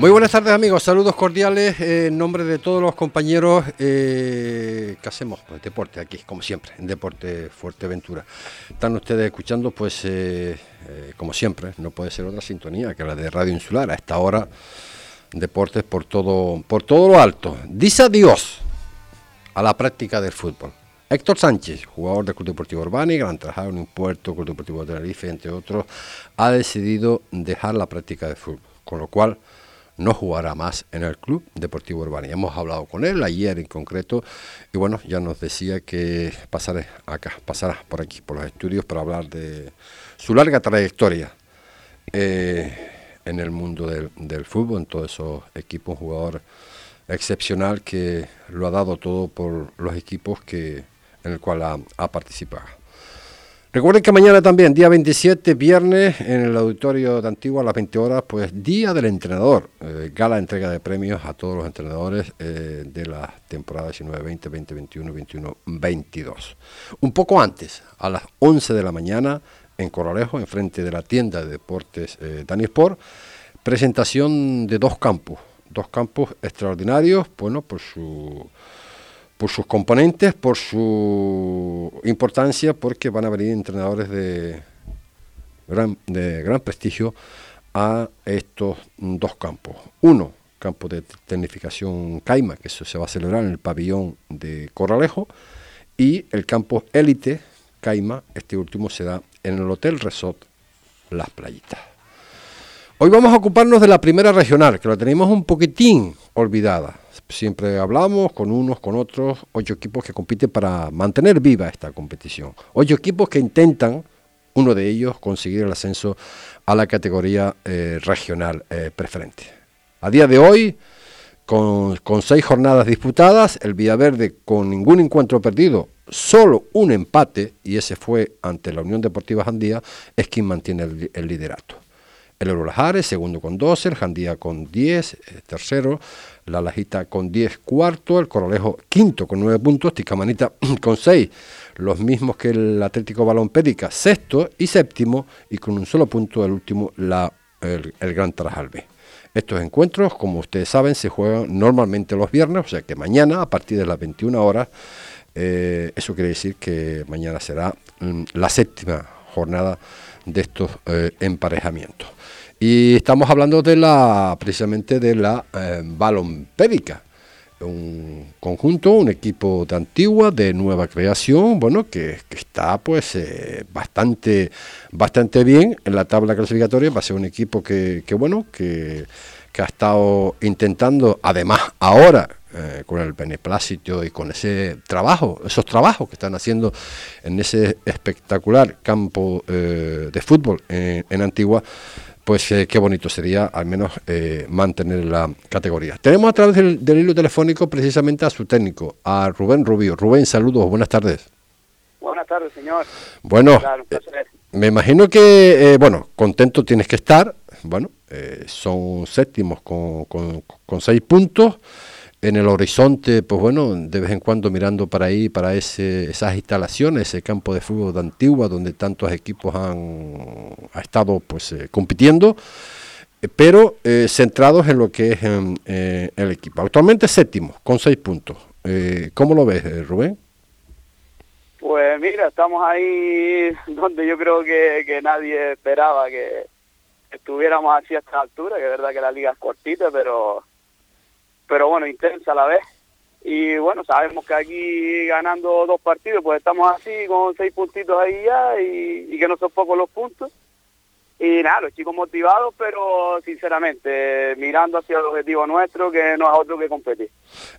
Muy buenas tardes amigos, saludos cordiales en nombre de todos los compañeros eh, que hacemos pues, deporte aquí, como siempre, en Deporte Fuerteventura. Están ustedes escuchando, pues eh, eh, como siempre, no puede ser otra sintonía que la de Radio Insular. A esta hora, deportes por todo, por todo lo alto. Dice adiós a la práctica del fútbol. Héctor Sánchez, jugador del Club Deportivo Urbani, Gran Trajado, un Puerto, Club Deportivo de Tenerife, entre otros, ha decidido dejar la práctica del fútbol, con lo cual no jugará más en el Club Deportivo Urbano. hemos hablado con él ayer en concreto y bueno, ya nos decía que pasaré acá, pasará por aquí, por los estudios para hablar de su larga trayectoria eh, en el mundo del, fútbol, en todos esos equipos, jugador excepcional que lo ha dado todo por los equipos que, en el cual ha participado. Recuerden que mañana también, día 27, viernes, en el auditorio de Antigua a las 20 horas, pues Día del Entrenador, eh, gala entrega de premios a todos los entrenadores eh, de la temporada 19-20, 2021, 21-22. Un poco antes, a las 11 de la mañana, en Coralejo, enfrente de la tienda de deportes eh, Dani Sport, presentación de dos campos, dos campos extraordinarios, bueno, por su por sus componentes, por su importancia, porque van a venir entrenadores de gran, prestigio a estos dos campos. Uno, campo de tecnificación Caima, que eso se va a celebrar en el pabellón de Corralejo, y el campo élite Caima, este último será en el Hotel Resort Las Playitas. Hoy vamos a ocuparnos de la primera regional, que la tenemos un poquitín olvidada. Siempre hablamos con unos, con otros, ocho equipos que compiten para mantener viva esta competición. Ocho equipos que intentan, uno de ellos, conseguir el ascenso a la categoría eh, regional eh, preferente. A día de hoy, con, seis jornadas disputadas, el Villaverde con ningún encuentro perdido, solo un empate, y ese fue ante la Unión Deportiva Jandía, es quien mantiene el, liderato. El Eurolajares, segundo con 12, el Jandía con 10, eh, tercero, la Lajita con 10 cuarto, el Corolejo quinto con 9 puntos, Ticamanita con 6, los mismos que el Atlético Balón Pédica, sexto y séptimo, y con un solo punto el último, la, el, Gran Tarajal B. Estos encuentros, como ustedes saben, se juegan normalmente los viernes, o sea que mañana a partir de las 21 horas, eh, eso quiere decir que mañana será mm, la séptima jornada de estos eh, emparejamientos. Y estamos hablando de la, precisamente de la eh, Balompédica, un conjunto, un equipo de antigua, de nueva creación, bueno, que, está pues eh, bastante, bastante bien en la tabla clasificatoria, va a ser un equipo que, que bueno, que, que ha estado intentando, además ahora, eh, con el beneplácito y con ese trabajo, esos trabajos que están haciendo en ese espectacular campo de fútbol en Antigua, pues eh, qué bonito sería al menos eh, mantener la categoría. Tenemos a través del, hilo telefónico precisamente a su técnico, a Rubén Rubio. Rubén, saludos, buenas tardes. Buenas tardes, señor. Bueno, eh, me imagino que, bueno, contento tienes que estar. Bueno, son séptimos con, con, con seis puntos en el horizonte, pues bueno, de vez en cuando mirando para ahí, para ese, esas instalaciones, ese campo de fútbol de Antigua, donde tantos equipos han estado pues eh, compitiendo, eh, pero eh, centrados en lo que es el equipo. Actualmente séptimo, con seis puntos. ¿Cómo lo ves, Rubén? Pues mira, estamos ahí donde yo creo que, que nadie esperaba que estuviéramos así a esta altura, que es verdad que la liga es cortita, pero pero bueno, intensa a la vez. Y bueno, sabemos que aquí ganando dos partidos, pues estamos así con seis puntitos ahí ya y, que no son pocos los puntos. Y nada, los chicos motivados, pero sinceramente mirando hacia el objetivo nuestro, que no es otro que competir.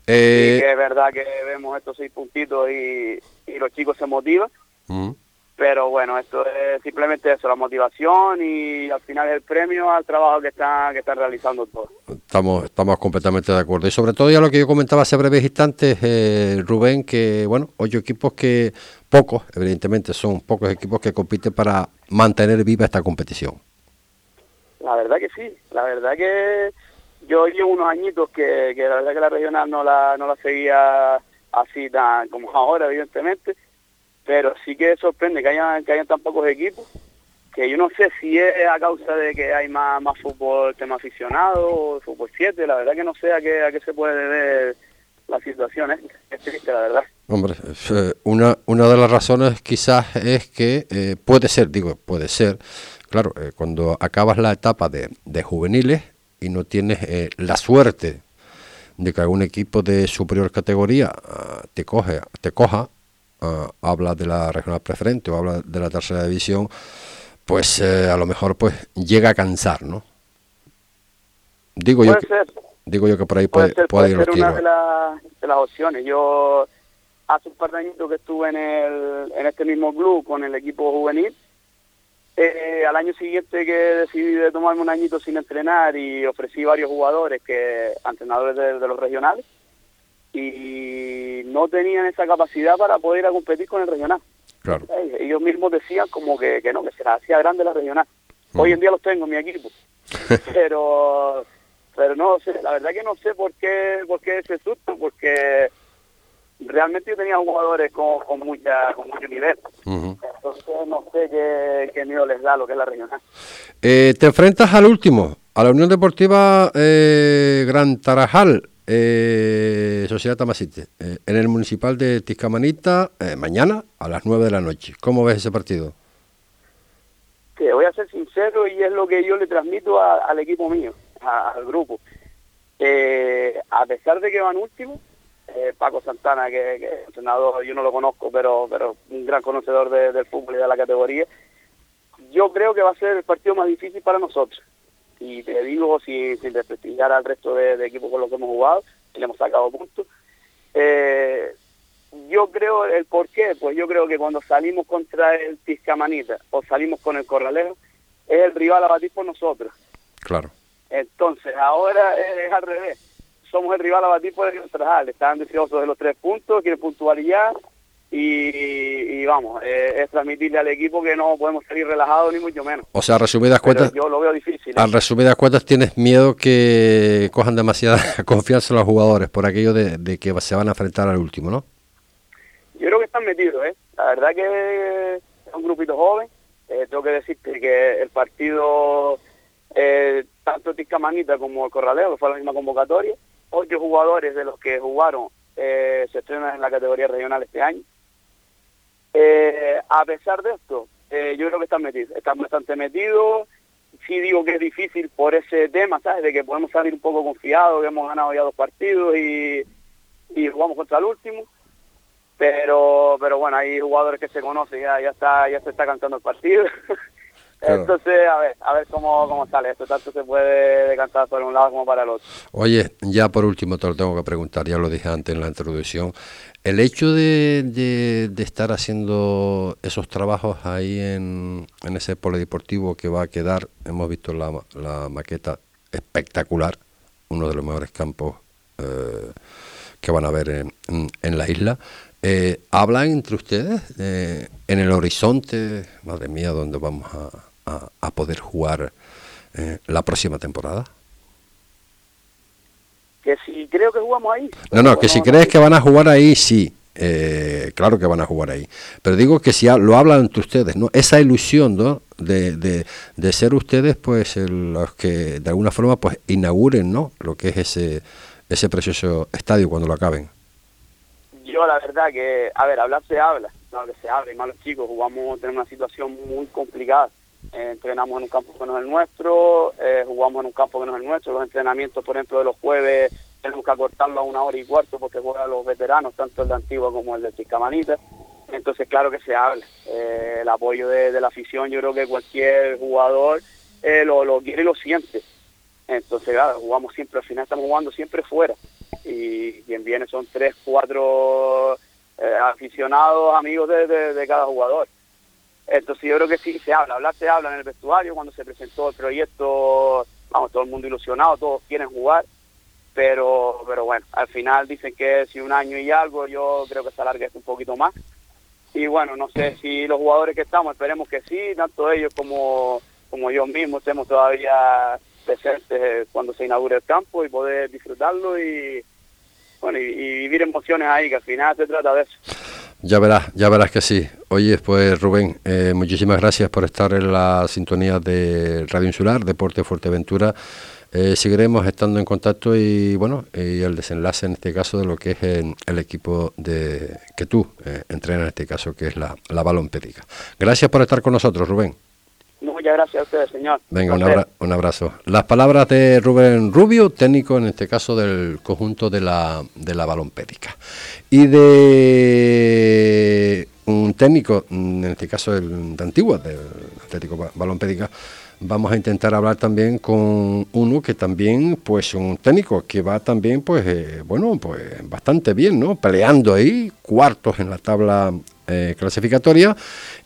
Eh... Y que es verdad que vemos estos seis puntitos y, los chicos se motivan. Pero bueno, esto es simplemente eso, la motivación y al final el premio al trabajo que están, que están realizando todos. Estamos, estamos completamente de acuerdo. Y sobre todo ya lo que yo comentaba hace breves instantes, eh, Rubén, que bueno, ocho equipos que, pocos, evidentemente, son pocos equipos que compiten para mantener viva esta competición. La verdad que sí, la verdad que yo llevo unos añitos que, que la verdad que la regional no la, no la seguía así tan como ahora, evidentemente pero sí que sorprende que hayan, que hayan tan pocos equipos que yo no sé si es a causa de que hay más, más fútbol tema aficionado o fútbol 7, la verdad que no sé a qué, a qué se puede deber la situación, ¿eh? es triste la verdad. Hombre, eh, una, una de las razones quizás es que eh, puede ser, digo, puede ser, claro, eh, cuando acabas la etapa de, de juveniles y no tienes la suerte de que algún equipo de superior categoría uh, te coge, te coja, uh, habla de la regional preferente o habla de la tercera división, pues eh, a lo mejor pues llega a cansar, ¿no? Digo yo, que, digo yo que por ahí puede, puede, ser, puede ir ser una de, la, de, las opciones. Yo hace un par de años que estuve en, el, en este mismo club con el equipo juvenil. Eh, al año siguiente que decidí de tomarme un añito sin entrenar y ofrecí varios jugadores que entrenadores de, de los regionales y no tenían esa capacidad para poder ir a competir con el regional. Claro. Ellos mismos decían como que, que no, que se las hacía grande la regional. Hoy en día los tengo en mi equipo. pero pero no sé, la verdad que no sé por qué, por qué ese susto, porque realmente yo tenía jugadores con, con, mucha, con mucho nivel. Entonces no sé qué, qué, miedo les da lo que es la regional. Eh, te enfrentas al último, a la Unión Deportiva eh, Gran Tarajal. Eh, Sociedad Tamasite, eh, en el municipal de Tiscamanita, eh, mañana a las 9 de la noche. ¿Cómo ves ese partido? Que voy a ser sincero y es lo que yo le transmito a, al equipo mío, a, al grupo. Eh, a pesar de que van últimos, eh, Paco Santana, que, que entrenador, yo no lo conozco, pero pero un gran conocedor de, del fútbol y de la categoría, yo creo que va a ser el partido más difícil para nosotros y te digo sin, sin desprestigiar al resto de, de, equipos con los que hemos jugado, y le hemos sacado puntos. Eh, yo creo, el por qué, pues yo creo que cuando salimos contra el Tiscamanita o salimos con el Corralejo, es el rival a batir por nosotros. Claro. Entonces, ahora es, al revés. Somos el rival a batir por el Central. Están deseosos de los tres puntos, quieren puntuar ya, y, y, vamos, eh, es transmitirle al equipo que no podemos salir relajados ni mucho menos. O sea, resumidas cuentas, yo lo veo difícil. a ¿eh? resumidas cuentas tienes miedo que cojan demasiada confianza los jugadores por aquello de, de, que se van a enfrentar al último, ¿no? Yo creo que están metidos, ¿eh? La verdad que es un grupito joven. Eh, tengo que decirte que el partido, eh, tanto Tiscamanita como el Corraleo, que fue la misma convocatoria, ocho jugadores de los que jugaron eh, se estrenan en la categoría regional este año. Eh, a pesar de esto, eh, yo creo que están metidos, están bastante metidos. Sí digo que es difícil por ese tema, ¿sabes? De que podemos salir un poco confiados, que hemos ganado ya dos partidos y, y jugamos contra el último. Pero pero bueno, hay jugadores que se conocen, ya, ya está ya se está cantando el partido. Claro. Entonces, a ver, a ver cómo, cómo sale esto. Tanto se puede decantar por un lado como para el otro. Oye, ya por último te lo tengo que preguntar, ya lo dije antes en la introducción. El hecho de, de, estar haciendo esos trabajos ahí en, ese polideportivo que va a quedar, hemos visto la, la maqueta espectacular, uno de los mejores campos eh, que van a ver en, la isla. Eh, ¿Hablan entre ustedes eh, en el horizonte, madre mía, dónde vamos a, a, a poder jugar la próxima temporada? Que si creo que jugamos ahí. No, no, que si crees que van a jugar ahí, sí. Eh, claro que van a jugar ahí. Pero digo que si lo hablan entre ustedes, ¿no? Esa ilusión, ¿no? De, de, de ser ustedes, pues, el, los que de alguna forma, pues, inauguren, ¿no? Lo que es ese, ese precioso estadio cuando lo acaben. Yo, la verdad que, a ver, hablar se habla, no que se habla, y más los chicos, jugamos, tenemos una situación muy complicada eh, entrenamos en un campo que no es el nuestro, eh, jugamos en un campo que no es el nuestro, los entrenamientos, por ejemplo, de los jueves tenemos que acortarlo a una hora y cuarto porque juegan los veteranos, tanto el de Antigua como el de Chicamanita. Entonces, claro que se habla. Eh, el apoyo de, la afición, yo creo que cualquier jugador eh, lo, lo quiere y lo siente. Entonces, jugamos siempre, al final estamos jugando siempre fuera. Y quien viene son tres, cuatro aficionados, amigos de cada jugador. Entonces yo creo que sí se habla, hablar se habla en el vestuario cuando se presentó el proyecto, vamos, todo el mundo ilusionado, todos quieren jugar, pero pero bueno, al final dicen que si un año y algo, yo creo que se alarga un poquito más. Y bueno, no sé si los jugadores que estamos, esperemos que sí, tanto ellos como, como yo mismo estemos todavía presentes cuando se inaugure el campo y poder disfrutarlo y bueno y vivir emociones ahí, que al final se trata de eso. Ya verás, ya verás que sí. Oye, pues Rubén, eh, muchísimas gracias por estar en la sintonía de Radio Insular, Deporte Fuerteventura. Eh, seguiremos estando en contacto y bueno, y el desenlace en este caso de lo que es el, equipo de que tú eh, entrenas en este caso, que es la, la balompédica. Gracias por estar con nosotros, Rubén. Muchas gracias a ustedes, señor. Venga, un, un, abrazo. Las palabras de Rubén Rubio, técnico en este caso del conjunto de la, de la balompédica. Y de un técnico, en este caso el de Antigua, del Atlético Balompédica, vamos a intentar hablar también con uno que también, pues un técnico que va también, pues, eh, bueno, pues bastante bien, ¿no? Peleando ahí, cuartos en la tabla eh, clasificatoria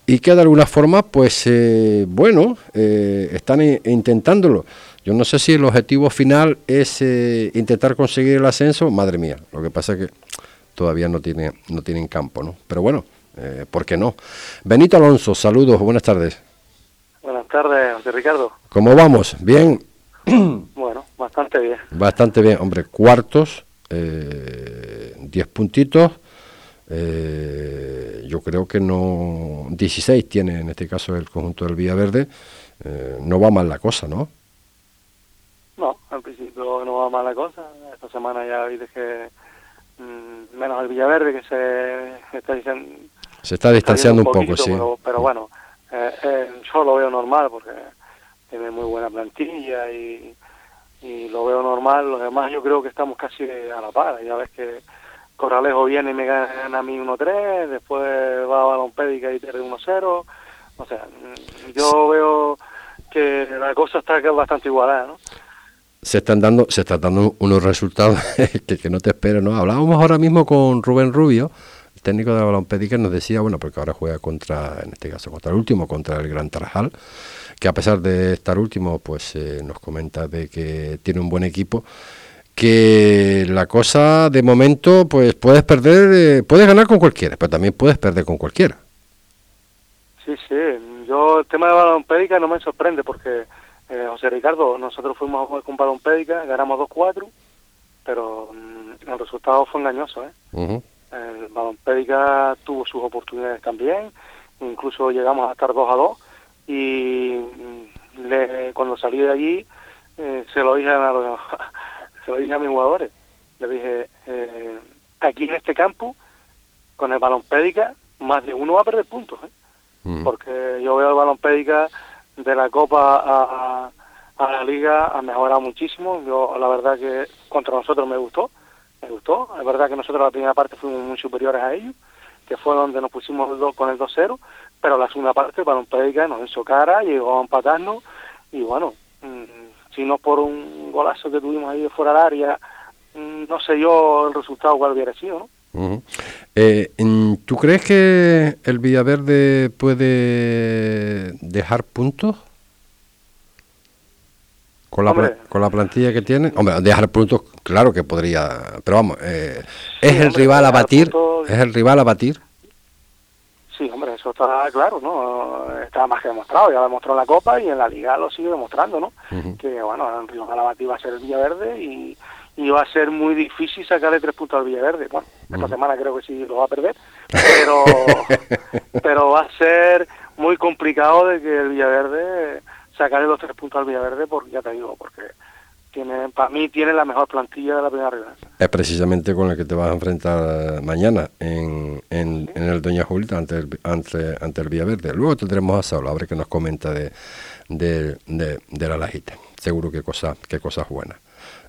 y que de alguna forma, pues, eh, bueno, están intentándolo. Yo no sé si el objetivo final es intentar conseguir el ascenso, madre mía, lo que pasa es que todavía no tiene, no tienen campo, ¿no? Pero bueno, ¿por qué no? Benito Alonso, saludos, buenas tardes. Buenas tardes, José Ricardo. ¿Cómo vamos? ¿Bien? Bueno, bastante bien. Bastante bien, hombre. Cuartos, eh, 10 puntitos. Eh, yo creo que no. 16 tiene en este caso el conjunto del Villaverde. Eh, no va mal la cosa, ¿no? No, al principio no va mal la cosa. Esta semana ya viste que. Mm, menos el Villaverde que se está, diciendo, se está distanciando un, poco, sí. pero bueno eh, eh, yo lo veo normal porque tiene muy buena plantilla y, lo veo normal. Los demás yo creo que estamos casi a la par. Ya ves que Corralejo viene y me gana a mí 1-3, después va a Balompédica y pierde 1-0. O sea, yo veo que la cosa está bastante igualada, ¿no? se están dando se están dando unos resultados que, que, no te espero no hablábamos ahora mismo con Rubén Rubio técnico de la balompédica nos decía, bueno, porque ahora juega contra, en este caso, contra el último, contra el Gran Tarajal, que a pesar de estar último, pues eh, nos comenta de que tiene un buen equipo, que la cosa de momento, pues puedes perder, eh, puedes ganar con cualquiera, pero también puedes perder con cualquiera. Sí, sí, yo el tema de balompédica no me sorprende porque, eh, José Ricardo, nosotros fuimos a jugar con balompédica, ganamos 2-4, pero mm, el resultado fue engañoso, ¿eh? El Balompédica tuvo sus oportunidades también, incluso llegamos a estar 2 a 2 y mm, le, cuando salí de allí eh, se lo dije a, se lo dije a mis jugadores. Le dije, eh, aquí en este campo, con el Balompédica, más de uno va a perder puntos, ¿eh? porque yo veo el Balompédica de la Copa a, a la Liga ha mejorado muchísimo. Yo la verdad que contra nosotros me gustó me gustó. Es verdad que nosotros la primera parte fuimos muy superiores a ellos, que fue donde nos pusimos con el 2-0, pero la segunda parte para un Pédica nos hizo cara, llegó a empatarnos y bueno, mm, si no por un golazo que tuvimos ahí de fuera del área, mm, no sé yo el resultado cuál hubiera sido, ¿no? Eh, ¿Tú crees que el Villaverde puede dejar puntos? con la, con la plantilla que tiene. Hombre, dejar puntos, claro que podría, pero vamos, eh, es el rival a batir, es el rival a batir. Sí, hombre, eso está claro, ¿no? Está más que demostrado, ya lo demostró en la Copa y en la Liga lo sigue demostrando, ¿no? Que, bueno, el rival a batir va a ser el Villaverde y, y va a ser muy difícil sacarle tres puntos al Villaverde. Bueno, esta semana creo que sí lo va a perder, pero, pero va a ser muy complicado de que el Villaverde sacarle los tres puntos al Villaverde, porque ya te digo, porque tiene, para mí tiene la mejor plantilla de la primera regla. Es precisamente con la que te vas a enfrentar mañana en, en, el Doña Julita ante el, ante, ante el Villaverde. Luego tendremos a Saulo, a ver qué nos comenta de, de, de, la lajita. Seguro que cosas qué cosas buenas.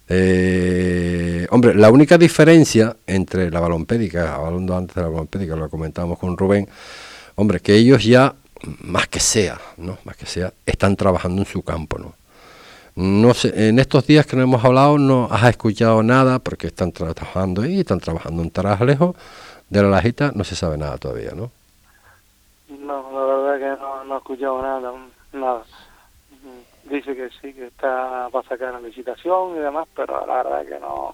Eh, hombre, la única diferencia entre la balompédica, hablando antes de la balompédica, lo comentábamos con Rubén, hombre, que ellos ya más que sea, ¿no? Más que sea, están trabajando en su campo, ¿no? No sé, en estos días que no hemos hablado no has escuchado nada porque están trabajando ahí, están trabajando en lejos de la lajita, no se sabe nada todavía, ¿no? No, la verdad que no, no he escuchado nada, nada. Dice que sí, que está para sacar la licitación y demás, pero la verdad que no,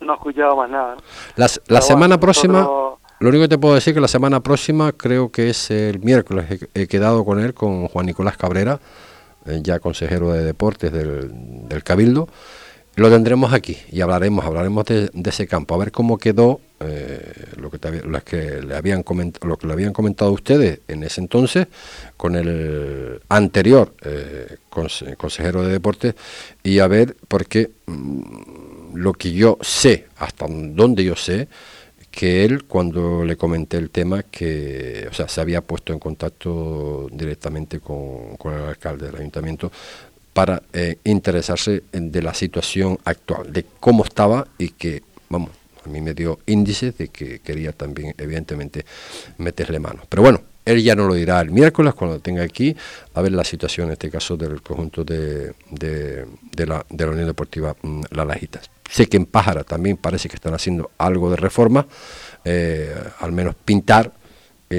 no he escuchado más nada. La, la semana próxima... Lo único que te puedo decir es que la semana próxima, creo que es el miércoles, he, quedado con él, con Juan Nicolás Cabrera, ya consejero de deportes del, Cabildo, lo tendremos aquí y hablaremos, hablaremos de, ese campo, a ver cómo quedó eh, lo, que que le habían comentado, lo que le habían comentado ustedes en ese entonces con el anterior eh, consejero de deportes y a ver porque mm, lo que yo sé, hasta donde yo sé, que él cuando le comenté el tema que o sea se había puesto en contacto directamente con, con el alcalde del ayuntamiento para eh, interesarse de la situación actual, de cómo estaba y que, vamos, a mí me dio índices de que quería también, evidentemente, meterle mano. Pero bueno, él ya no lo dirá el miércoles cuando tenga aquí a ver la situación, en este caso, del conjunto de, de, la, de la, Unión Deportiva mm, La Lajita. Sé que en Pájara también parece que están haciendo algo de reforma, eh, al menos pintar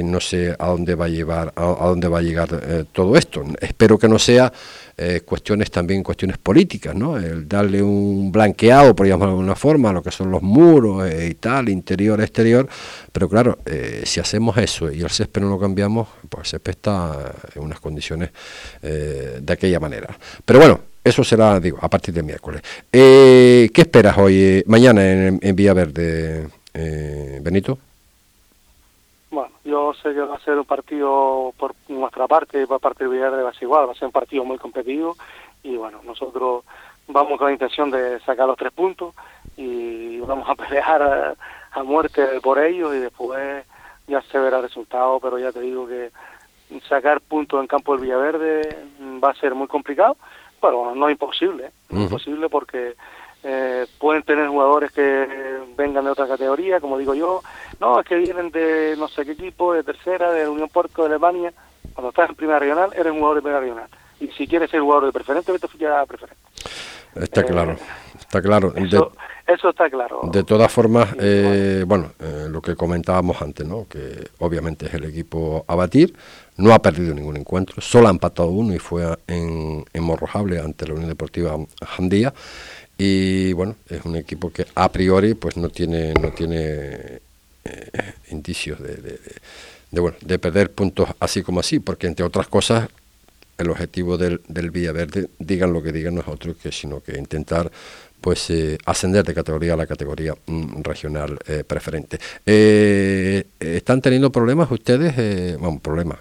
no sé a dónde va a llevar, a, dónde va a llegar eh, todo esto. Espero que no sea eh, cuestiones también cuestiones políticas, ¿no? El darle un blanqueado, por llamarlo de alguna forma, a lo que son los muros eh, y tal, interior, exterior. Pero claro, si hacemos eso y el césped no lo cambiamos, pues el césped está en unas condiciones de aquella manera. Pero bueno, eso será, digo, a partir de miércoles. ¿Qué esperas hoy, mañana en, en Villaverde, Benito? Bueno, yo sé que va a ser un partido por nuestra parte, por parte del Villarreal va a ser igual, va a ser un partido muy competitivo y bueno, nosotros vamos con la intención de sacar los tres puntos y vamos a pelear a, muerte por ellos y después ya se verá el resultado, pero ya te digo que sacar puntos en campo del Villaverde va a ser muy complicado, pero no imposible, no imposible porque eh, pueden tener jugadores que vengan de otra categoría, como digo yo, no, es que vienen de no sé qué equipo, de tercera, de Unión Puerto, de Alemania, cuando estás en primera regional, eres un jugador de primera regional, y si quieres ser jugador de preferente, vete a preferente. Está eh, claro, está claro. Eso, está claro. De todas formas, eh, bueno, lo que comentábamos antes, ¿no? que obviamente es el equipo a batir, no ha perdido ningún encuentro, solo ha empatado uno y fue en, en Morrojable ante la Unión Deportiva Jandía. Y bueno, es un equipo que a priori pues no tiene, no tiene eh, indicios de, de, bueno, de perder puntos así como así, porque entre otras cosas el objetivo del, del Villaverde, digan lo que digan, no es otro que sino que intentar pues eh, ascender de categoría a la categoría mm, regional eh, preferente. ¿Están teniendo problemas ustedes? bueno, problemas,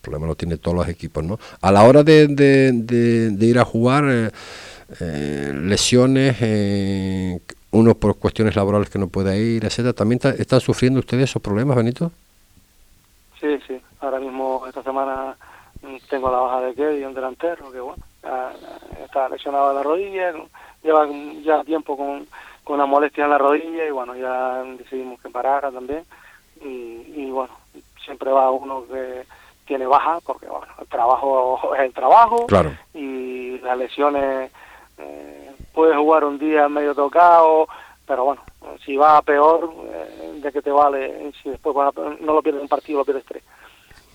problemas lo tienen todos los equipos, ¿no? A la hora de, de ir a jugar eh, lesiones, eh, uno por cuestiones laborales que no puede ir, etcétera. ¿También están sufriendo ustedes esos problemas, Benito? Sí, sí. Ahora mismo, esta semana, mm, tengo la baja de Kevin, un delantero, que bueno, está lesionado de la rodilla, lleva ya tiempo con, con una molestia en la rodilla y bueno, ya decidimos que parara también. Y, y bueno, siempre va uno que tiene baja, porque bueno, el trabajo es el trabajo claro. y las lesiones eh, puedes jugar un día medio tocado, pero bueno, si va a peor, eh, ¿de qué te vale? Si después no lo pierdes un partido, lo pierdes tres.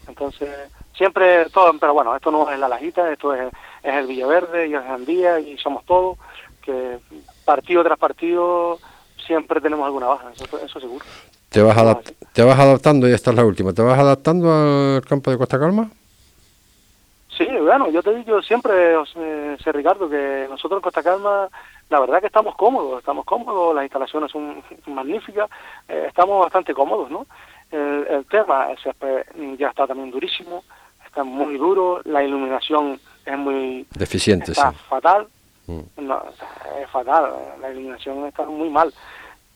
Entonces, siempre todo, pero bueno, esto no es la lajita, esto es, es el Villaverde y es Andía y somos todos, que partido tras partido siempre tenemos alguna baja, eso, eso seguro. ¿Te vas, ¿Te vas adaptando? Y esta es la última. ¿Te vas adaptando al campo de Costa Calma? Sí, bueno, yo te digo siempre, eh, sé Ricardo, que nosotros en Costa Calma, la verdad que estamos cómodos, estamos cómodos, las instalaciones son magníficas, eh, estamos bastante cómodos, ¿no? El, tema ya está también durísimo, está muy duro, la iluminación es muy... Deficiente, está fatal, mm. es fatal, la iluminación está muy mal.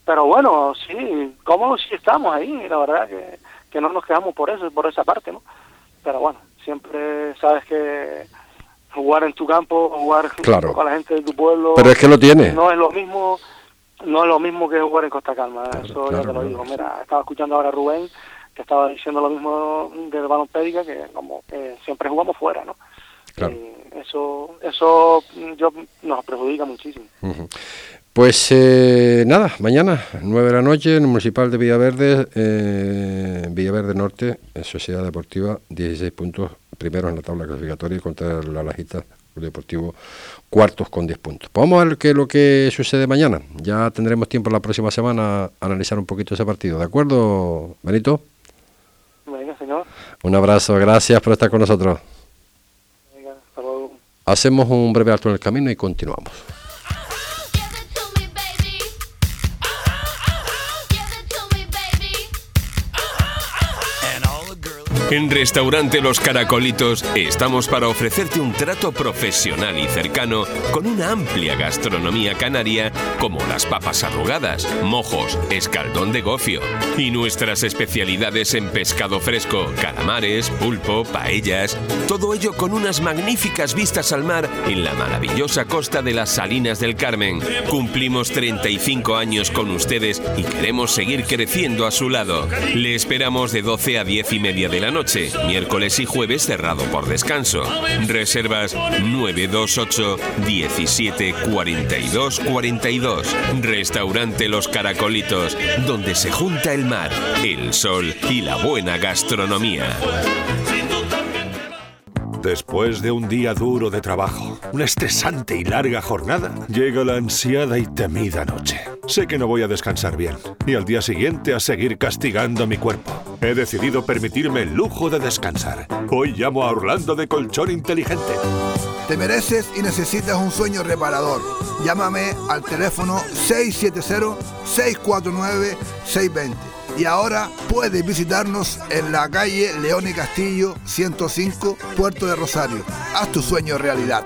Pero bueno, sí, cómodos sí estamos ahí, la verdad que, que no nos quedamos por eso, por esa parte, ¿no? Pero bueno, siempre sabes que jugar en tu campo, jugar con la gente de tu pueblo. Pero es que lo tiene. No es lo mismo, no es lo mismo que jugar en Costa Calma. eso ya te lo digo. Mira, estaba escuchando ahora a Rubén que estaba diciendo lo mismo del balón pédica que como siempre jugamos fuera, ¿no? Eso, eso yo nos perjudica muchísimo. Pues eh, nada, mañana, 9 de la noche, en el Municipal de Villaverde, eh, Villaverde Norte, Sociedad Deportiva, 16 puntos, primeros en la tabla clasificatoria contra la Lajita Deportivo, cuartos con 10 puntos. Pues vamos a ver qué es lo que sucede mañana. Ya tendremos tiempo la próxima semana a analizar un poquito ese partido. ¿De acuerdo, Benito? Señor. Un abrazo, gracias por estar con nosotros. Hacemos un breve alto en el camino y continuamos. En Restaurante Los Caracolitos estamos para ofrecerte un trato profesional y cercano con una amplia gastronomía canaria como las papas arrugadas, mojos, escaldón de gofio y nuestras especialidades en pescado fresco, calamares, pulpo, paellas, todo ello con unas magníficas vistas al mar en la maravillosa costa de las Salinas del Carmen. Cumplimos 35 años con ustedes y queremos seguir creciendo a su lado. Le esperamos de 12 a 10 y media de la noche, miércoles y jueves cerrado por descanso. Reservas 928 17 42 42. Restaurante Los Caracolitos, donde se junta el mar, el sol y la buena gastronomía. Después de un día duro de trabajo, una estresante y larga jornada, llega la ansiada y temida noche. Sé que no voy a descansar bien y al día siguiente a seguir castigando mi cuerpo. He decidido permitirme el lujo de descansar. Hoy llamo a Orlando de Colchón Inteligente. Te mereces y necesitas un sueño reparador. Llámame al teléfono 670-649-620. Y ahora puedes visitarnos en la calle León y Castillo 105, Puerto de Rosario. Haz tu sueño realidad.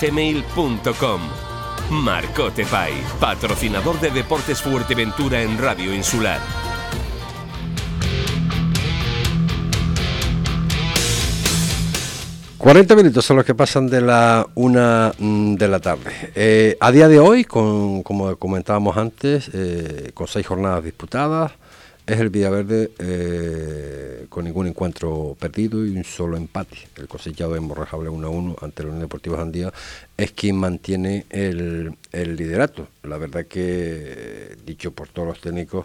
gmail.com. Marcote Pay, patrocinador de Deportes Fuerteventura en Radio Insular. ...40 minutos son los que pasan de la una mm, de la tarde. Eh, a día de hoy, con, como comentábamos antes, eh, con seis jornadas disputadas, es el Villaverde eh, con ningún encuentro perdido y un solo empate. El cosechado de Morrajable 1 a 1 ante la Unión Deportiva Jandía es quien mantiene el, el, liderato. La verdad que, dicho por todos los técnicos,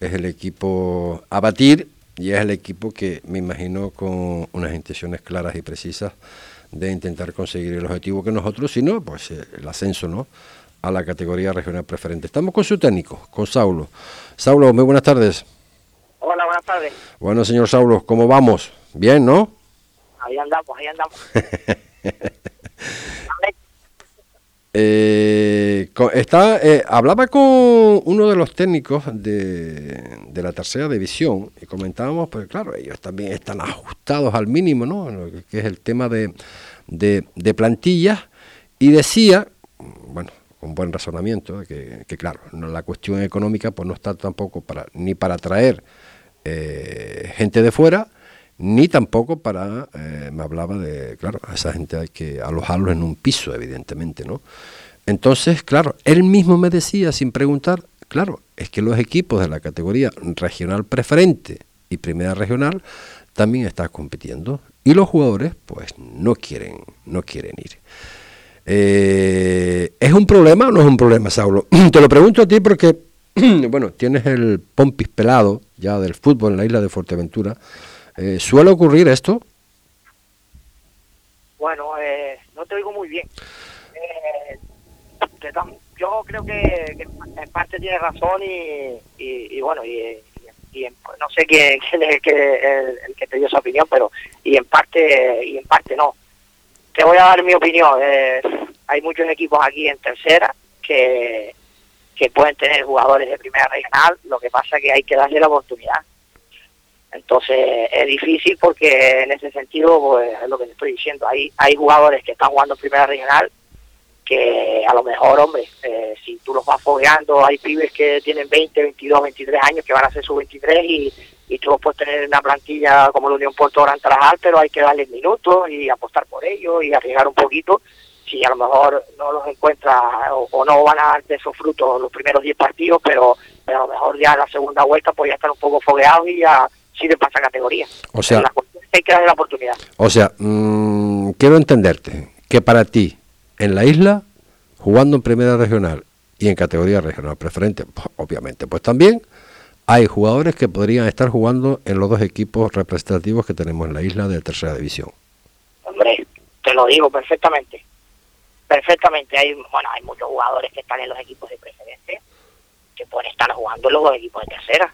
es el equipo a batir y es el equipo que me imagino con unas intenciones claras y precisas de intentar conseguir el objetivo que nosotros, si no, pues eh, el ascenso, ¿no? a la categoría regional preferente. Estamos con su técnico, con Saulo. Saulo, muy buenas tardes. Hola, buenas tardes. Bueno, señor Saulo, ¿cómo vamos? Bien, ¿no? Ahí andamos, ahí andamos. eh, está, eh, hablaba con uno de los técnicos de, de, la tercera división y comentábamos, pues claro, ellos también están ajustados al mínimo, ¿no? Que es el tema de, de, de plantillas y decía, bueno, con buen razonamiento, que, que claro, no, la cuestión económica pues no está tampoco para ni para atraer eh, gente de fuera, ni tampoco para, eh, me hablaba de, claro, a esa gente hay que alojarlo en un piso, evidentemente, ¿no? Entonces, claro, él mismo me decía, sin preguntar, claro, es que los equipos de la categoría regional preferente y primera regional también están compitiendo y los jugadores, pues, no quieren, no quieren ir. Eh, ¿Es un problema o no es un problema, Saulo? Te lo pregunto a ti porque bueno, tienes el pompis pelado ya del fútbol en la isla de Fuerteventura. Eh, ¿Suele ocurrir esto? Bueno, eh, no te oigo muy bien. Eh, yo creo que, en parte tiene razón y, y, bueno, y, no sé quién, es el que, el, que te dio esa opinión, pero y en parte y en parte no. Te voy a dar mi opinión. hay muchos equipos aquí en tercera que que pueden tener jugadores de primera regional, lo que pasa que hay que darle la oportunidad. Entonces es difícil porque en ese sentido, pues es lo que te estoy diciendo, hay, hay jugadores que están jugando en primera regional que a lo mejor, hombre, eh, si tú los vas fogueando, hay pibes que tienen 20, 22, 23 años que van a ser sus 23 y, y tú puedes tener en una plantilla como la Unión Puerto Gran Trabajal, pero hay que darles minutos y apostar por ellos y arriesgar un poquito si a lo mejor no los encuentra o, no van a dar de esos frutos los primeros 10 partidos, pero, a lo mejor ya en la segunda vuelta pues ya están un poco fogueados y ya sirven para esa categoría. O sea, hay que darle la oportunidad. O sea, mmm, quiero entenderte que para ti, en la isla, jugando en primera regional y en categoría regional preferente, pues, obviamente, pues también hay jugadores que podrían estar jugando en los dos equipos representativos que tenemos en la isla de tercera división. Hombre, te lo digo perfectamente. Perfectamente. Hay, bueno, hay muchos jugadores que están en los equipos de preferente que pueden estar jugando en los equipos de tercera.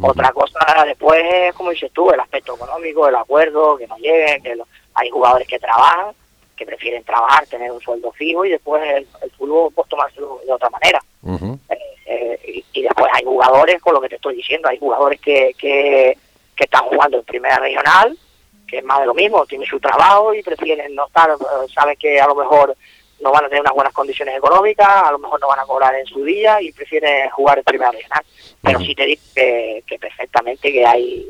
Otra cosa después, como dices tú, el aspecto económico, el acuerdo, que no lleguen, que hay jugadores que trabajan, que prefieren trabajar, tener un sueldo fijo y después el, fútbol pues tomárselo de otra manera. Eh, eh, y, después hay jugadores, con lo que te estoy diciendo, hay jugadores que, que, que están jugando en primera regional, que es más de lo mismo, tienen su trabajo y prefieren no estar, eh, saben que a lo mejor no van a tener unas buenas condiciones económicas, a lo mejor no van a cobrar en su día y prefieren jugar en primera regional. Pero sí te digo que, perfectamente que hay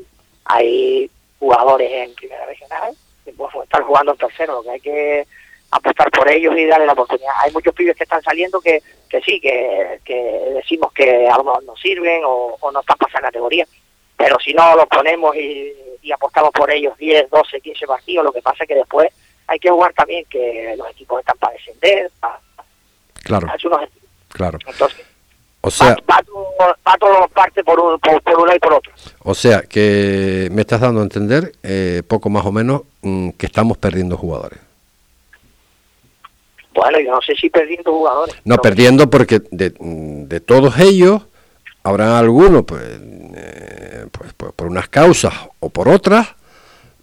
hay jugadores en primera regional que pueden estar jugando en tercero, lo que hay que apostar por ellos y darle la oportunidad. Hay muchos pibes que están saliendo que, que sí, que, que decimos que a lo mejor no sirven o, no están pasando categoría, pero si no los ponemos y, y apostamos por ellos 10, 12, 15 partidos, lo que pasa es que después hay que jugar también que los equipos están para descender, para, claro, claro. Entonces, o sea, va, todo, parte por un, por, un lado y por otro. O sea, que me estás dando a entender, eh, poco más o menos, mm, que estamos perdiendo jugadores. Bueno, yo no sé si perdiendo jugadores. No, perdiendo porque de, de, todos ellos habrá algunos, pues, eh, pues, pues, por unas causas o por otras,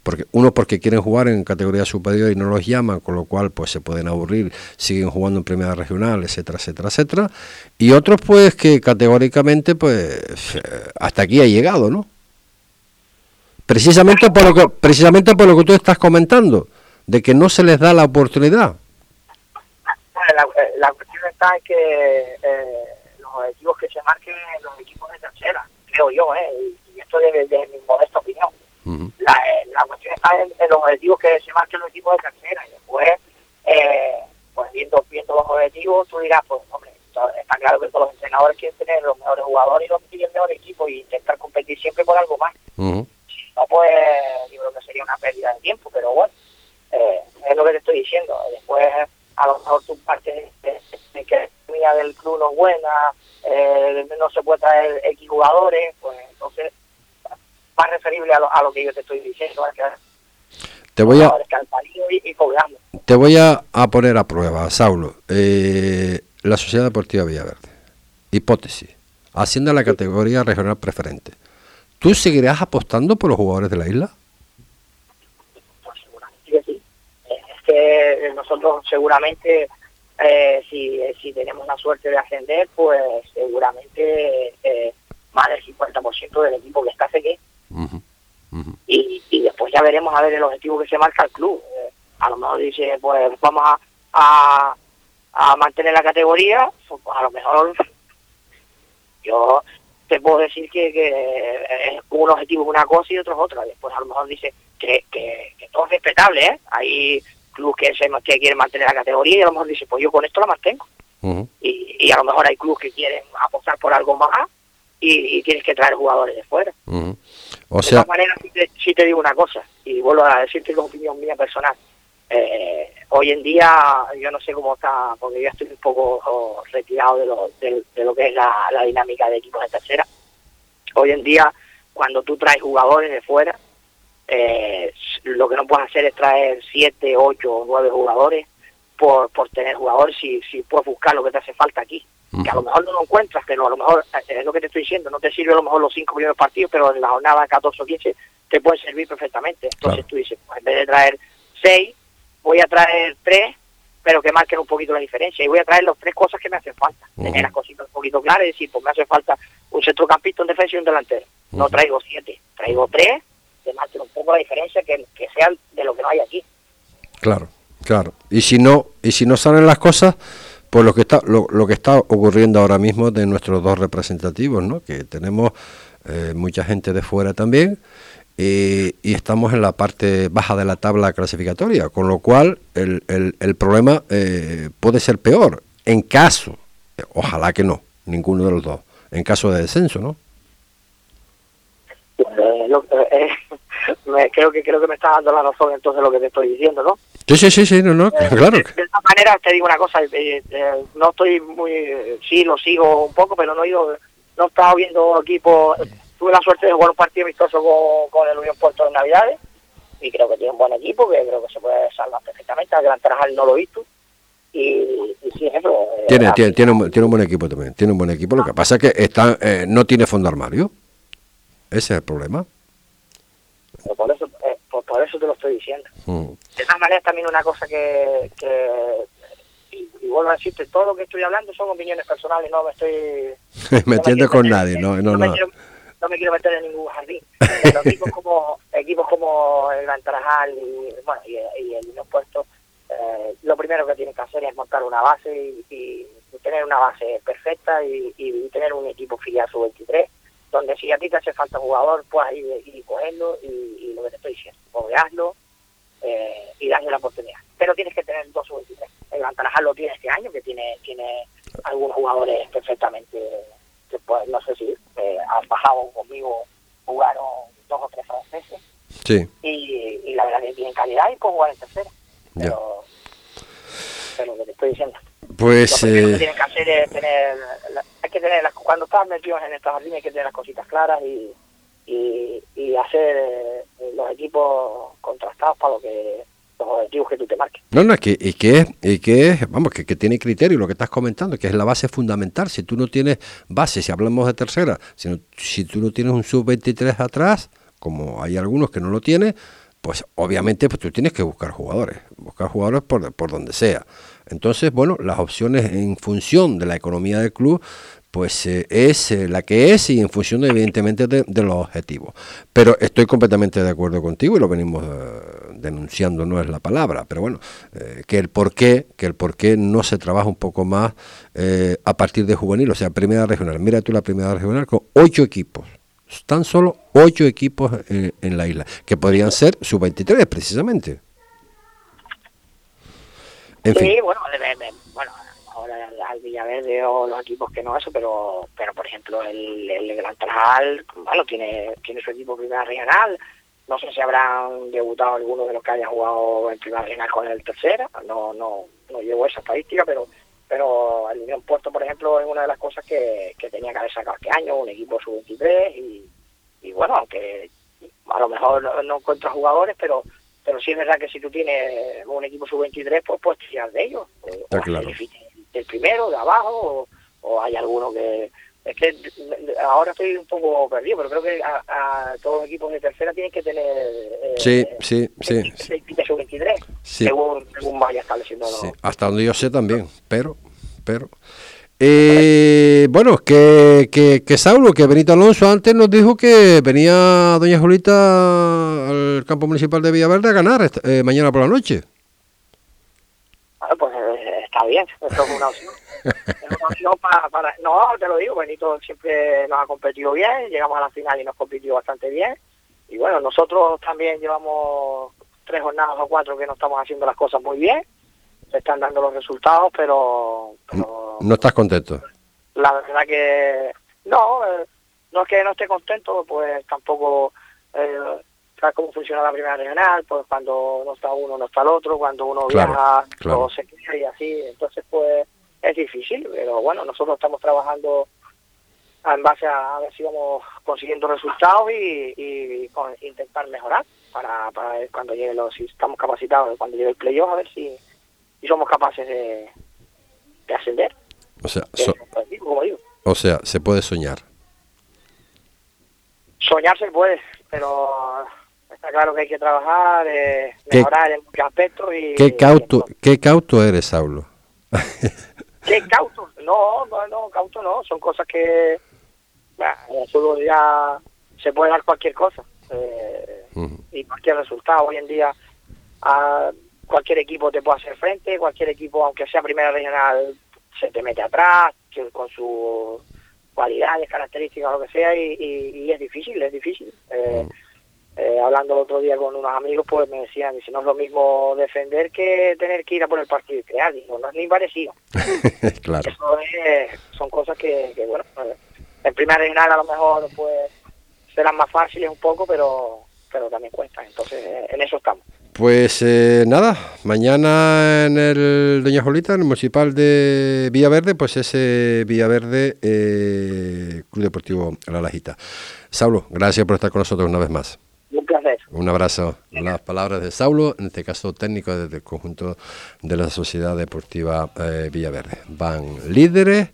porque uno porque quieren jugar en categoría superior y no los llaman, con lo cual pues se pueden aburrir, siguen jugando en primera regional, etcétera, etcétera, etcétera, y otros pues que categóricamente pues hasta aquí ha llegado, ¿no? Precisamente por lo que precisamente por lo que tú estás comentando, de que no se les da la oportunidad. La, cuestión está en que eh, los objetivos que se marquen los equipos de tercera, creo yo, ¿eh? y esto desde mi modesta opinión la, la, cuestión está en, los objetivos que se marquen los equipos de tercera y después, eh, pues viendo, viendo los objetivos, tú dirás, pues hombre, está claro que todos los entrenadores quieren tener los mejores jugadores y los el mejor equipo y intentar competir siempre por algo más. Si no, pues yo creo que sería una pérdida de tiempo, pero bueno, eh, es lo que te estoy diciendo. Después, a lo mejor tu parte de, que la economía del club no es buena, eh, no se puede traer X jugadores, pues entonces más referible a lo, a lo que yo te estoy diciendo. Te voy a, te voy a, poner a prueba, Saulo. Eh, la Sociedad Deportiva Villaverde. Hipótesis. Haciendo la categoría regional preferente. ¿Tú seguirás apostando por los jugadores de la isla? Pues seguramente sí. Es que nosotros seguramente, eh, si, si tenemos la suerte de ascender, pues seguramente eh, más del 50% del equipo que está aquí y, y, después ya veremos a ver el objetivo que se marca el club. Eh, a lo mejor dice, pues vamos a, a, mantener la categoría, pues, a lo mejor yo te puedo decir que, que un objetivo es una cosa y otro es otra. Después a lo mejor dice que, que, todo es respetable, ¿eh? Hay clubes que, se, que quieren mantener la categoría y a lo mejor dice, pues yo con esto la mantengo. y, y a lo mejor hay clubes que quieren apostar por algo más y, tienes que traer jugadores de fuera. O sea, de todas maneras, sí te, digo una cosa, y vuelvo a decirte la opinión mía personal. Eh, hoy en día, yo no sé cómo está, porque yo estoy un poco oh, retirado de lo, de, lo que es la, dinámica de equipos de tercera. Hoy en día, cuando tú traes jugadores de fuera, eh, lo que no puedes hacer es traer siete, ocho o nueve jugadores por, por tener jugadores si, si puedes buscar lo que te hace falta aquí que a lo mejor no lo encuentras, pero a lo mejor, eh, es lo que te estoy diciendo, no te sirve a lo mejor los cinco primeros partidos, pero en la jornada 14 o 15 te pueden servir perfectamente. Entonces tú dices, pues en vez de traer seis, voy a traer tres, pero que marquen un poquito la diferencia. Y voy a traer las tres cosas que me hacen falta. Tener las cositas un poquito claras y decir, pues me hace falta un centrocampista, un defensa y un delantero. No traigo siete, traigo tres, que marquen un poco la diferencia, que, que sean de lo que no hay aquí. Claro, claro. Y si no, y si no salen las cosas pues lo que está lo, lo, que está ocurriendo ahora mismo de nuestros dos representativos, ¿no? que tenemos eh, mucha gente de fuera también y estamos en la parte baja de la tabla clasificatoria, con lo cual el, el, problema eh, puede ser peor en caso, ojalá que no, ninguno de los dos, en caso de descenso, ¿no? Eh, creo que creo que me está dando la razón entonces lo que te estoy diciendo, ¿no? Sí, sí, sí, sí, no, no, eh, claro. De, esta manera te digo una cosa, eh, no estoy muy, sí, lo sigo un poco, pero no he ido no he estado viendo equipos, tuve la suerte de jugar un partido amistoso con, con el Unión Puerto de Navidades y creo que tiene un buen equipo, que creo que se puede salvar perfectamente, al Gran Tarajal no lo he visto y, y sí, eso, eh, Tiene, tiene, tiene, un, tiene un buen equipo también, tiene un buen equipo. Lo que pasa es que está, eh, no tiene fondo armario. Ese es el problema. Pero por eso, eh, por, eso te lo estoy diciendo. Mm. De todas maneras, también una cosa que, que y, y vuelvo a decirte, todo lo que estoy hablando son opiniones personales, no me estoy... Me no quiero con meter- nadie, no, no, me no. quiero- no me quiero meter en ningún jardín. Pero equipos como equipos como el Gran Tarajal y, bueno, y, y el Unión Puerto, eh, lo primero que tienen que hacer es montar una base y, y tener una base perfecta y, y tener un equipo filial sub-23, donde si a ti te hace falta jugador, puedas ir, ir cogiendo y, y lo que te estoy diciendo, movearlo eh, y darle la oportunidad. Pero tienes que tener dos sub-23. El Gran Tarajal lo tiene este año, que tiene tiene algunos jugadores perfectamente, que pues, no sé si eh, han bajado conmigo, jugaron dos o tres franceses Sí, y, y la verdad que tienen calidad y pueden jugar en tercera. Pero, pero lo que te estoy diciendo. Pues Lo que eh, tienen que hacer es tener, hay que tener las, cuando estás metido en estas líneas hay que tener las cositas claras y, y, y hacer eh, los equipos contrastados para lo que los objetivos que tú te marques. no, no, es que, y que, es- y que es, vamos, que, que tiene criterio lo que estás comentando, que es la base fundamental. Si tú no tienes base, si hablamos de tercera, si, no- si tú no tienes un sub-23 atrás, como hay algunos que no lo tienen, pues obviamente pues tú tienes que buscar jugadores, buscar jugadores por, por donde sea. Entonces, bueno, las opciones en función de la economía del club, pues eh, es eh, la que es y en función evidentemente de, los objetivos. Pero estoy completamente de acuerdo contigo y lo venimos eh, denunciando, no es la palabra, pero bueno, que el por qué, que el por qué no se trabaja un poco más a partir de juvenil, o sea, primera regional. Mira tú la primera regional con ocho equipos tan solo ocho equipos en la isla, que podrían ser sub-23 precisamente. Sí, bueno, de- de- bueno, ahora al- Villaverde o los equipos que no eso, pero pero por ejemplo el, el Gran Tarajal, bueno, tiene tiene su equipo primera regional. No sé si habrán debutado algunos de los que hayan jugado en primera regional con el tercera. No no no llevo esa estadística, pero pero el Unión Puerto, por ejemplo, es una de las cosas que, que tenía que haber sacado este año, un equipo sub-23 y, y bueno, aunque a lo mejor no, no encuentras jugadores, pero pero sí es verdad que si tú tienes un equipo sub-23, pues puedes tirar de ellos. Está claro. del primero, de abajo, o, o hay alguno que... Es que ahora estoy un poco perdido, pero creo que a, a todos los equipos de tercera tienen que tener... eh, Sí, sí, sí, ese equipo sub-23, Sí. según, según vaya estableciendo. sí, hasta donde yo sé también, pero, pero... Eh, bueno, que, que, que Saulo, que Benito Alonso antes nos dijo que venía doña Julita al campo municipal de Villaverde a ganar eh, mañana por la noche. Bueno, pues eh, está bien, eso es una opción. Es una opción para, para- No, te lo digo, Benito siempre nos ha competido bien, llegamos a la final y nos compitió bastante bien. Y bueno, nosotros también llevamos tres jornadas o cuatro que no estamos haciendo las cosas muy bien. Se están dando los resultados, pero, pero No estás contento. la verdad que no, eh, no es que no esté contento, pues tampoco eh, sabes cómo funciona la primera regional, pues cuando no está uno no está el otro, cuando uno Claro, viaja claro. o se queda y así, entonces pues es difícil, pero bueno, nosotros estamos trabajando en base a, a ver si vamos consiguiendo resultados y, y con- intentar mejorar para, para ver cuando llegue los, si estamos capacitados cuando llegue el playoff a ver si, si somos capaces de, de ascender, O sea, so- objetivo, como digo. o sea, se puede soñar. Soñar se puede, pero está claro que hay que trabajar, eh, ¿Qué- mejorar en muchos aspectos y... ¿Qué cauto, qué cauto eres, Saulo? ¿Qué cauto? No, no, no, cauto no, son cosas que... el fútbol ya se puede dar cualquier cosa eh, y cualquier resultado. Hoy en día a cualquier equipo te puede hacer frente, cualquier equipo, aunque sea primera regional, se te mete atrás que- con sus cualidades, características, lo que sea, y, y- y es difícil, es difícil. Eh, eh, hablando el otro día con unos amigos, pues me decían, dice, no es lo mismo defender que tener que ir a por el partido y crear. Digo, no es ni parecido. claro. Eso es- son cosas que, que, bueno, eh, en primera regional a lo mejor pues serán más fáciles un poco, pero pero también cuestan. Entonces, en eso estamos. Pues eh, nada, mañana en el Doña Jolita, en el municipal de Villaverde, pues ese Villaverde eh, Club Deportivo La Lajita. Saulo, gracias por estar con nosotros una vez más. Un placer. Un abrazo. Las palabras de Saulo, en este caso técnico desde el conjunto de la Sociedad Deportiva eh, Villaverde. Van líderes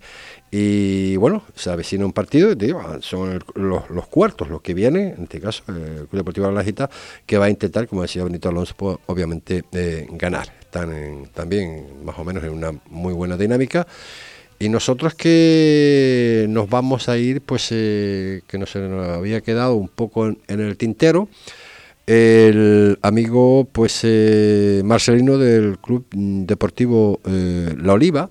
y bueno, se avecina un partido, digo, son los, los, cuartos los que vienen, en este caso el Club Deportivo de la Lajita, que va a intentar, como decía Benito Alonso, pues, obviamente eh, ganar. Están también más o menos en una muy buena dinámica. Y nosotros que nos vamos a ir, pues eh, que nos había quedado un poco en, el tintero, el amigo pues eh, Marcelino del Club Deportivo La Oliva,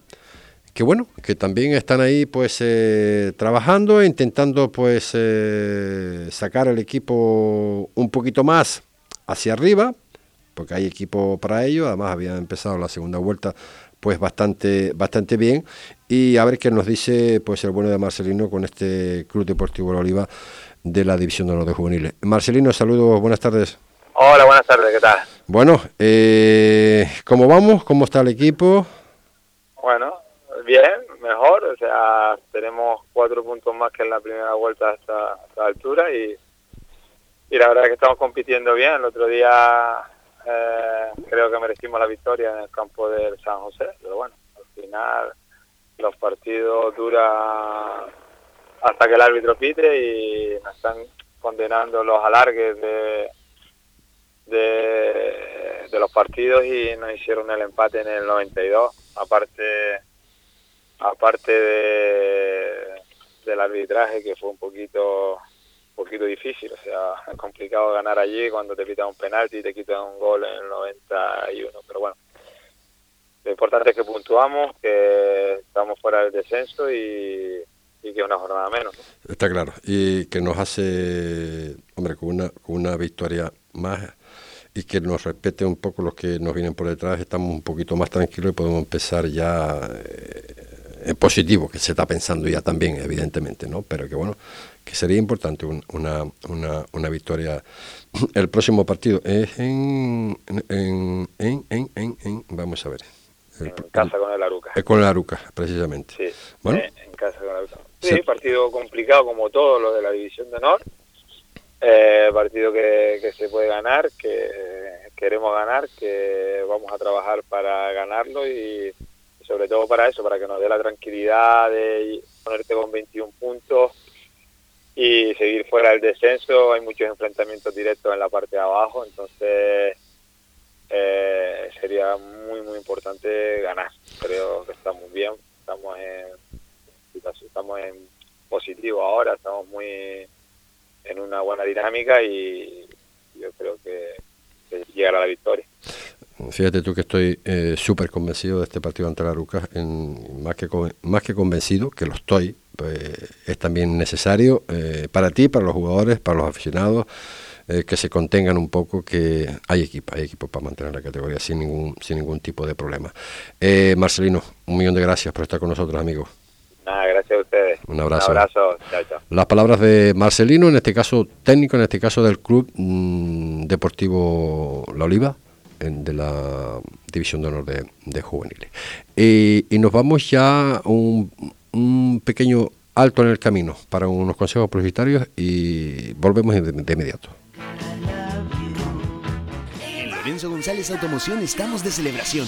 que bueno, que también están ahí pues eh, trabajando, intentando pues eh, sacar el equipo un poquito más hacia arriba, porque hay equipo para ello, además habían empezado la segunda vuelta pues bastante bastante bien y a ver qué nos dice pues el bueno de Marcelino con este Club Deportivo La Oliva de la División de los de Juveniles. Marcelino, saludos, buenas tardes. Hola, buenas tardes, ¿qué tal? Bueno, eh, ¿cómo vamos? ¿Cómo está el equipo? Bueno, bien, mejor, o sea, tenemos cuatro puntos más que en la primera vuelta a esta, altura y, y la verdad es que estamos compitiendo bien. El otro día eh, creo que merecimos la victoria en el campo del San José, pero bueno, al final los partidos duran hasta que el árbitro pite y nos están condenando los alargues de, de los partidos y nos hicieron el empate en el 92. Aparte aparte de, del arbitraje que fue un poquito poquito difícil, o sea, es complicado ganar allí cuando te pitan un penalti y te quitan un gol en el 91, pero bueno, lo importante es que puntuamos, que estamos fuera del descenso y, y que una jornada menos. Está claro, y que nos hace, hombre, con una, con una victoria más y que nos respete un poco los que nos vienen por detrás, estamos un poquito más tranquilos y podemos empezar ya eh, positivo, que se está pensando ya también, evidentemente, ¿no? Pero que bueno, que sería importante una, una, una, victoria. El próximo partido es en, en, en, en, en, vamos a ver. en casa con el Aruca. Es con el Aruca, precisamente. Sí, bueno. en casa con el Aruca. Sí, partido complicado como todos los de la División de Honor. Eh, partido que, que se puede ganar, que queremos ganar, que vamos a trabajar para ganarlo y sobre todo para eso, para que nos dé la tranquilidad de ponerte con 21 puntos y seguir fuera del descenso. Hay muchos enfrentamientos directos en la parte de abajo, entonces eh, sería muy, muy importante ganar. Creo que estamos bien, estamos en, estamos en positivo ahora, estamos muy en una buena dinámica y yo creo que, que llegará la victoria. Fíjate tú que estoy eh, súper convencido de este partido ante la Ruca, en, más, que, más que convencido, que lo estoy, pues, es también necesario eh, para ti, para los jugadores, para los aficionados, eh, que se contengan un poco, que hay equipo, hay equipo para mantener la categoría sin ningún, sin ningún tipo de problema. Marcelino, un millón de gracias por estar con nosotros, amigos. Nada, gracias a ustedes. Un abrazo. Un abrazo. Chao, chao. Las palabras de Marcelino, en este caso técnico, en este caso del Club mm, Deportivo La Oliva de la División de Honor de, Juveniles. Y, nos vamos ya un, un pequeño alto en el camino para unos consejos publicitarios y volvemos de, de inmediato. En Lorenzo González Automoción estamos de celebración.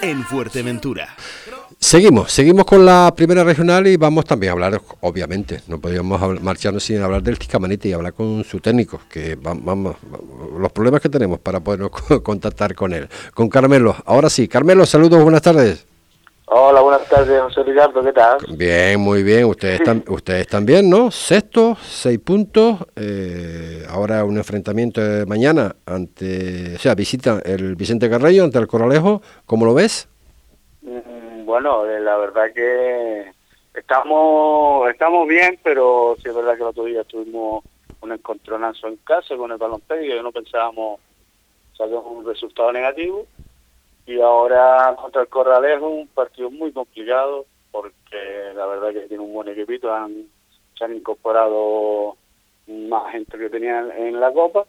en Fuerteventura. Seguimos, seguimos con la primera regional y vamos también a hablar, obviamente, no podíamos marcharnos sin hablar del Ticamanite y hablar con su técnico, que vamos, los problemas que tenemos para podernos contactar con él. Con Carmelo, ahora sí, Carmelo, saludos, buenas tardes. Hola, buenas tardes, José Ricardo, ¿qué tal? Bien, muy bien. Ustedes, están, ustedes también, ¿no? Sexto, seis puntos. Eh, ahora un enfrentamiento de mañana ante, o sea, visita el Vicente Carrello ante el Coralejo. ¿Cómo lo ves? Mm, bueno, eh, la verdad que estamos estamos bien, pero sí es verdad que el otro día tuvimos un encontronazo en casa con el balón y no pensábamos sacar un resultado negativo y ahora contra el Corralejo, un partido muy complicado, porque la verdad que tiene un buen equipito, han, se han incorporado más gente que tenían en la Copa,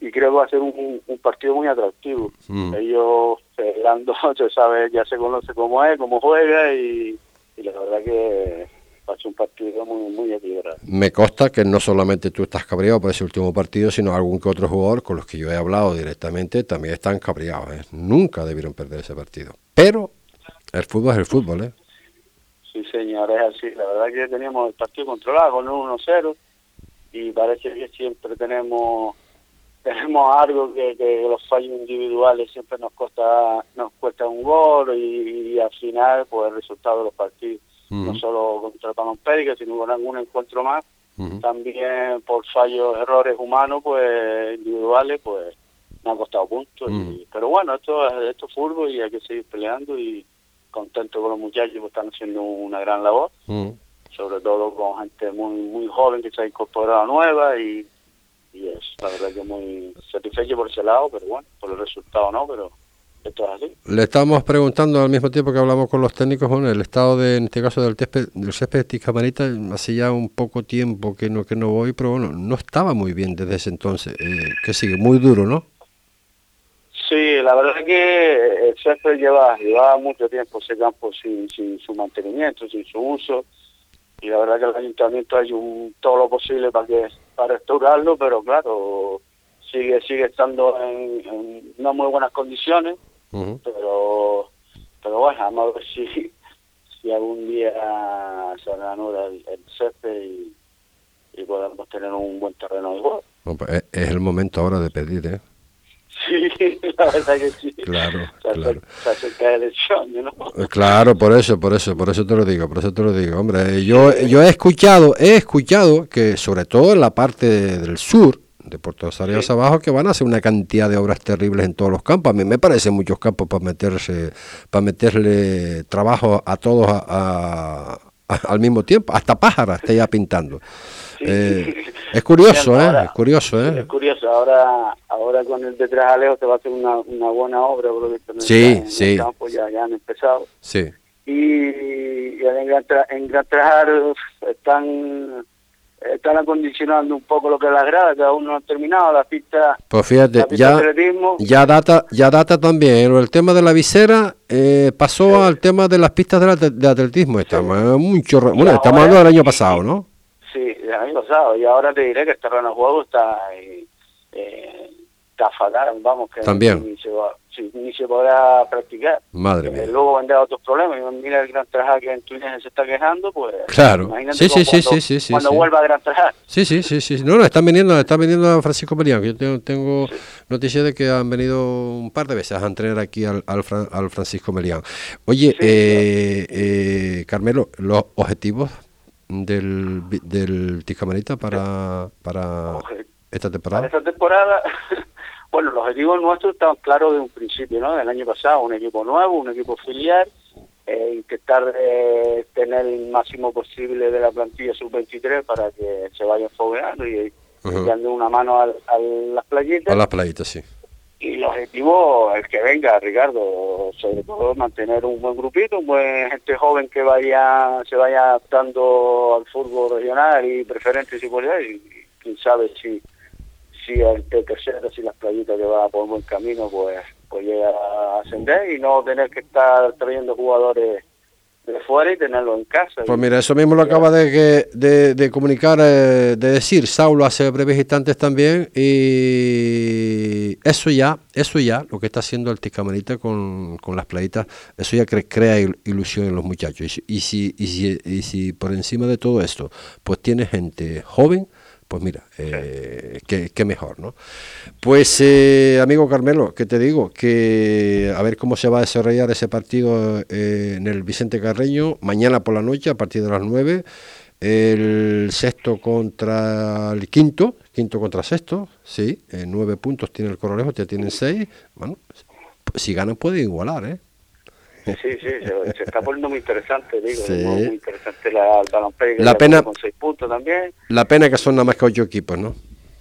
y creo que va a ser un, partido muy atractivo. Mm. Ellos, Fernando, se sabe, ya se conoce cómo es, cómo juega, y la verdad que un partido muy, muy equilibrado. Me consta que no solamente tú estás cabreado por ese último partido, sino algún que otro jugador con los que yo he hablado directamente también están cabreados. ¿eh? Nunca debieron perder ese partido. Pero el fútbol es el fútbol, ¿eh? Sí, señor, es así. La verdad que teníamos el partido controlado con 1-0 y parece que siempre tenemos tenemos algo que, los fallos individuales siempre nos cuesta nos cuesta un gol y, y al final pues el resultado de los partidos no solo contra Panompérica, sino con algún encuentro más. También por fallos, errores humanos, pues individuales, pues me ha costado puntos. pero bueno, esto, esto es fútbol y hay que seguir peleando y contento con los muchachos que están haciendo una gran labor. Sobre todo con gente muy muy joven que se ha incorporado nueva y, y es la verdad que muy satisfecho por ese lado, pero bueno, por el resultado no, pero le estamos preguntando al mismo tiempo que hablamos con los técnicos, bueno, el estado de, en este caso del, césped, del césped de hace ya un poco tiempo que no que no voy, pero bueno, no estaba muy bien desde ese entonces. Eh, que sigue muy duro, ¿no? Sí, la verdad es que el césped lleva, lleva mucho tiempo ese campo sin, sin su mantenimiento, sin su uso, y la verdad que el ayuntamiento ha hecho todo lo posible para que para restaurarlo, pero claro, sigue sigue estando en, en no muy buenas condiciones pero pero bueno, vamos a ver si, si algún día se reanuda el, el césped y, y, podemos tener un buen terreno igual. Pues, es el momento ahora de pedir, ¿eh? Sí, la verdad que sí. Claro, claro. ¿no? Eh, claro, por eso, por eso, por eso te lo digo, por eso te lo digo. Hombre, yo, yo he escuchado, he escuchado que sobre todo en la parte del sur, de Puerto Rosario abajo que van a hacer una cantidad de obras terribles en todos los campos. A mí me parecen muchos campos para meterse, para meterle trabajo a todos al mismo tiempo, hasta pájaras está ya pintando. Eh, es curioso, ¿eh? es curioso, ¿eh? Es curioso. Ahora, ahora con el detrás Alejo se va a hacer una, una buena obra, sí, sí. el campo ya, ya han empezado. Sí. Y, en Gran, en Gran Trajar están están acondicionando un poco lo que es la grada, que aún no han terminado, la pista, pues fíjate, ya, ya data ya data también, el tema de la visera eh, pasó al tema de las pistas de, atletismo, estamos, mucho, bueno, estamos hablando del año pasado, ¿no? Sí, del año pasado, y ahora te diré que el terreno de juego está, eh, vamos, que también ni se podrá practicar. Madre mía. Luego vendrá otros problemas. Mira el Gran Trajá que en Túnez se está quejando, pues. Claro. Sí, sí, sí, sí, sí, sí, Cuando vuelva a Gran Trajá. Sí, sí, sí, sí. No, no, están viniendo, están viniendo a Francisco Melián. Yo tengo, tengo noticias de que han venido un par de veces a entrenar aquí al, al, Francisco Melián. Oye, eh, eh, Carmelo, los objetivos del, del Tiscamarita para, para esta temporada. Para esta temporada. Bueno, los objetivos nuestros estaban claros de un principio, ¿no? Del año pasado, un equipo nuevo, un equipo filial, eh, intentar eh, tener el máximo posible de la plantilla sub-23 para que se vayan fogueando y, dando una mano a, las playitas. A las playitas, sí. Y el objetivo es que venga, Ricardo, sobre todo mantener un buen grupito, un buen gente joven que vaya se vaya adaptando al fútbol regional y preferentes y, y quién sabe si si el tercero, si las playitas que va por buen camino, pues, pues llega a ascender y no tener que estar trayendo jugadores de fuera y tenerlo en casa. Pues mira, eso mismo lo acaba de, de, comunicar, eh, de decir. Saulo hace breves instantes también y eso ya, eso ya, lo que está haciendo el Tiscamarita con, con las playitas, eso ya crea ilusión en los muchachos. Y, y, si, y, si, y si por encima de todo esto, pues tiene gente joven, pues mira, eh, qué, mejor, ¿no? Pues, eh, amigo Carmelo, ¿qué te digo? Que a ver cómo se va a desarrollar ese partido eh, en el Vicente Carreño, mañana por la noche, a partir de las 9, el sexto contra el quinto, quinto contra sexto, sí, nueve puntos tiene el Coronejo, ya tienen seis, bueno, si ganan puede igualar, ¿eh? Sí, sí, se, está poniendo muy interesante, digo, muy interesante la, el la pena, con seis puntos también. La pena que son nada más que ocho equipos, ¿no?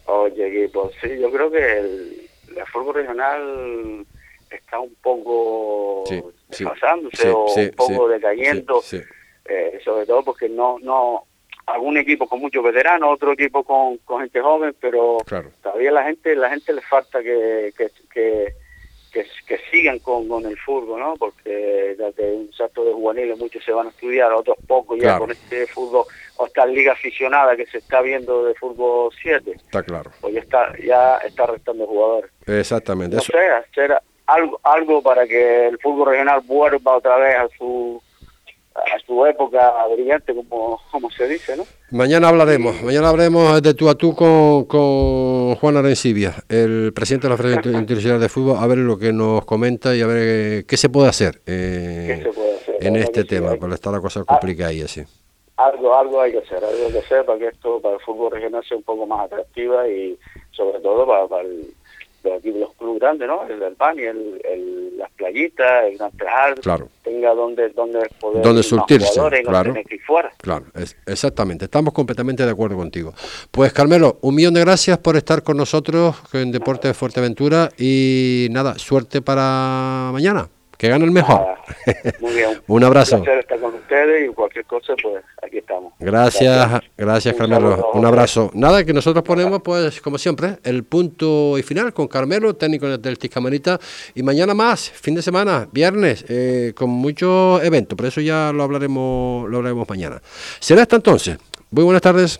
Ocho equipos, sí, yo creo que el, fútbol regional está un poco pasándose o un poco decayendo, eh, sobre todo porque no, no, algún equipo con muchos veteranos, otro equipo con, con gente joven, pero todavía la gente, la gente le falta que, que, que que, sigan con, con el fútbol, ¿no? Porque desde un salto de juveniles muchos se van a estudiar, otros pocos ya con este fútbol, o esta liga aficionada que se está viendo de fútbol 7. Está claro. Pues ya está, ya está restando jugadores. Exactamente. No sé, hacer algo, algo para que el fútbol regional vuelva otra vez a su a su época brillante, como, como se dice, ¿no? Mañana hablaremos, mañana hablaremos de tú a tú con, con Juan Arencibia, el presidente de la Federación Internacional de Fútbol, a ver lo que nos comenta y a ver qué se puede hacer, eh, en este tema, porque está la cosa complicada y así. Algo, algo hay que hacer, algo hay que hacer para que esto, para el fútbol regional sea un poco más atractiva y sobre todo para, para el aquí los clubes grandes, ¿no? El del PAN y el, las playitas, el Gran claro. tenga donde, donde poder donde surtirse, claro, fuera. Claro, exactamente, estamos completamente de acuerdo contigo. Pues Carmelo, un millón de gracias por estar con nosotros en Deporte de Fuerteventura y nada, suerte para mañana. Que gane el mejor. muy bien. un abrazo. Un placer estar con ustedes y cualquier cosa, pues aquí estamos. Gracias, gracias, Carmelo. un abrazo. Nada, que nosotros ponemos, pues, como siempre, el punto y final con Carmelo, técnico del Tiscamarita. Y mañana más, fin de semana, viernes, eh, con muchos eventos. Por eso ya lo hablaremos, lo hablaremos mañana. Será hasta entonces. Muy buenas tardes.